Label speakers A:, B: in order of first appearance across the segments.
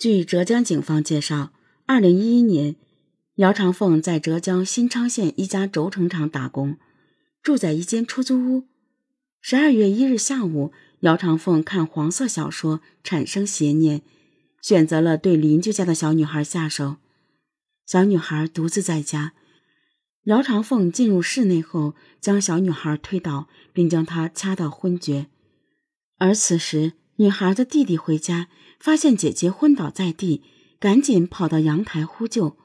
A: 据浙江警方介绍，二零一一年，姚长凤在浙江新昌县一家轴承厂打工，住在一间出租屋。十二月一日下午，姚长凤看黄色小说产生邪念，选择了对邻居家的小女孩下手。小女孩独自在家，姚长凤进入室内后，将小女孩推倒，并将她掐到昏厥。而此时，女孩的弟弟回家，发现姐姐昏倒在地，赶紧跑到阳台呼救。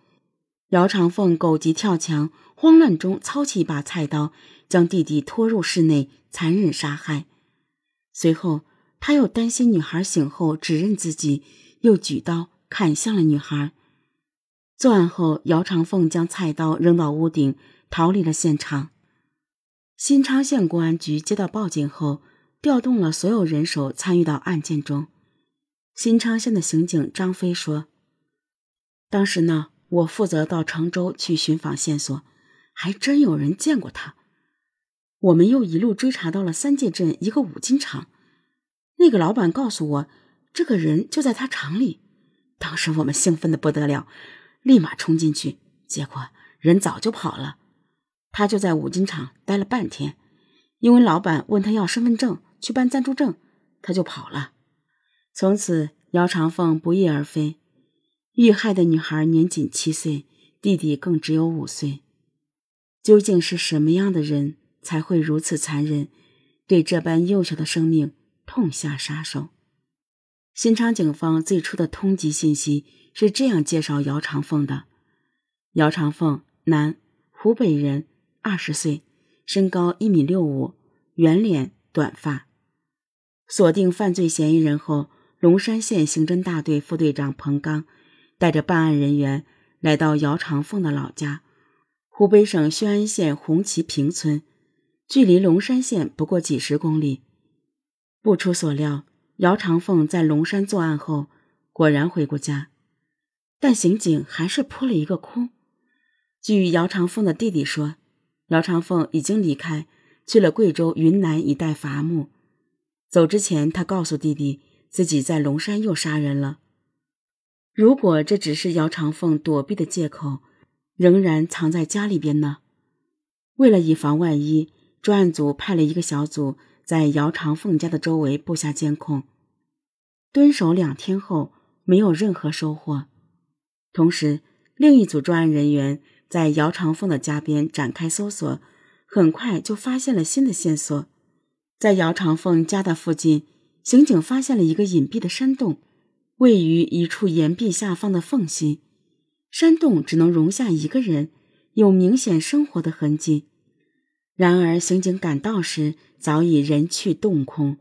A: 姚长凤狗急跳墙，慌乱中操起一把菜刀，将弟弟拖入室内，残忍杀害。随后，他又担心女孩醒后指认自己，又举刀砍向了女孩。作案后，姚长凤将菜刀扔到屋顶，逃离了现场。新昌县公安局接到报警后。调动了所有人手参与到案件中。新昌县的刑警张飞说：“当时呢，我负责到常州去寻访线索，还真有人见过他。我们又一路追查到了三界镇一个五金厂，那个老板告诉我，这个人就在他厂里。当时我们兴奋的不得了，立马冲进去，结果人早就跑了。他就在五金厂待了半天，因为老板问他要身份证。”去办暂住证，他就跑了。从此，姚长凤不翼而飞。遇害的女孩年仅七岁，弟弟更只有五岁。究竟是什么样的人才会如此残忍，对这般幼小的生命痛下杀手？新昌警方最初的通缉信息是这样介绍姚长凤的：姚长凤，男，湖北人，二十岁，身高一米六五，圆脸，短发。锁定犯罪嫌疑人后，龙山县刑侦大队副队长彭刚带着办案人员来到姚长凤的老家——湖北省宣安县红旗坪村，距离龙山县不过几十公里。不出所料，姚长凤在龙山作案后果然回过家，但刑警还是扑了一个空。据姚长凤的弟弟说，姚长凤已经离开，去了贵州、云南一带伐木。走之前，他告诉弟弟自己在龙山又杀人了。如果这只是姚长凤躲避的借口，仍然藏在家里边呢？为了以防万一，专案组派了一个小组在姚长凤家的周围布下监控。蹲守两天后，没有任何收获。同时，另一组专案人员在姚长凤的家边展开搜索，很快就发现了新的线索。在姚长凤家的附近，刑警发现了一个隐蔽的山洞，位于一处岩壁下方的缝隙。山洞只能容下一个人，有明显生活的痕迹。然而，刑警赶到时早已人去洞空。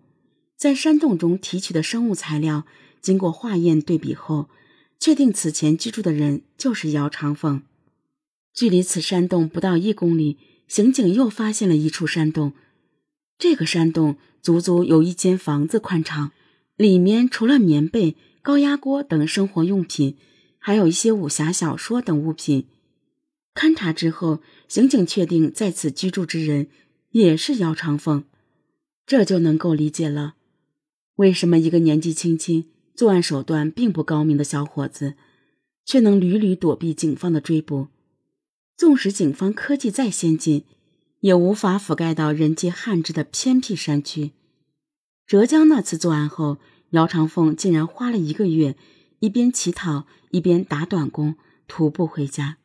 A: 在山洞中提取的生物材料，经过化验对比后，确定此前居住的人就是姚长凤。距离此山洞不到一公里，刑警又发现了一处山洞。这个山洞足足有一间房子宽敞，里面除了棉被、高压锅等生活用品，还有一些武侠小说等物品。勘查之后，刑警确定在此居住之人也是姚长凤，这就能够理解了，为什么一个年纪轻轻、作案手段并不高明的小伙子，却能屡屡躲避警方的追捕。纵使警方科技再先进。也无法覆盖到人迹罕至的偏僻山区。浙江那次作案后，姚长凤竟然花了一个月，一边乞讨一边打短工，徒步回家。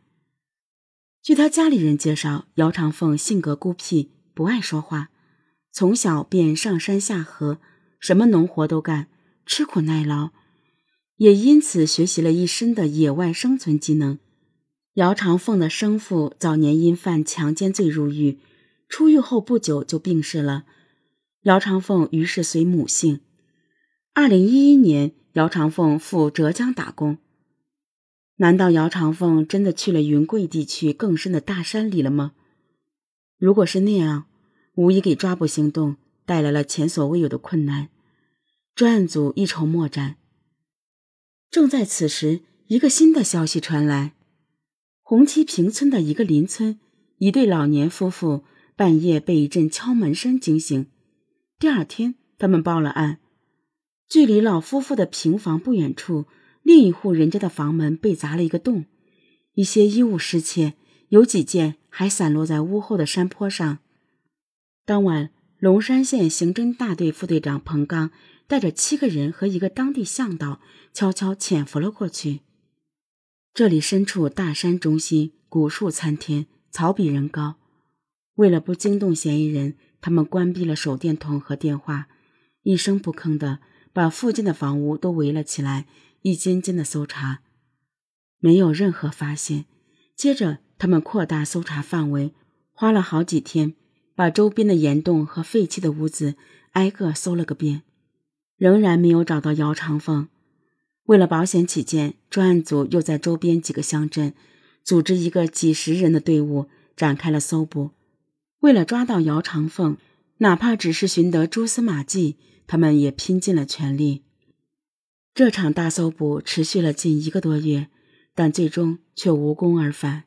A: 据他家里人介绍，姚长凤性格孤僻，不爱说话，从小便上山下河，什么农活都干，吃苦耐劳，也因此学习了一身的野外生存技能。姚长凤的生父早年因犯强奸罪入狱。出狱后不久就病逝了，姚长凤于是随母姓。二零一一年，姚长凤赴浙江打工。难道姚长凤真的去了云贵地区更深的大山里了吗？如果是那样，无疑给抓捕行动带来了前所未有的困难。专案组一筹莫展。正在此时，一个新的消息传来：红旗坪村的一个邻村，一对老年夫妇。半夜被一阵敲门声惊醒，第二天他们报了案。距离老夫妇的平房不远处，另一户人家的房门被砸了一个洞，一些衣物失窃，有几件还散落在屋后的山坡上。当晚，龙山县刑侦大队副队长彭刚带着七个人和一个当地向导，悄悄潜伏了过去。这里身处大山中心，古树参天，草比人高。为了不惊动嫌疑人，他们关闭了手电筒和电话，一声不吭的把附近的房屋都围了起来，一间间的搜查，没有任何发现。接着，他们扩大搜查范围，花了好几天，把周边的岩洞和废弃的屋子挨个搜了个遍，仍然没有找到姚长凤。为了保险起见，专案组又在周边几个乡镇组织一个几十人的队伍展开了搜捕。为了抓到姚长凤，哪怕只是寻得蛛丝马迹，他们也拼尽了全力。这场大搜捕持续了近一个多月，但最终却无功而返。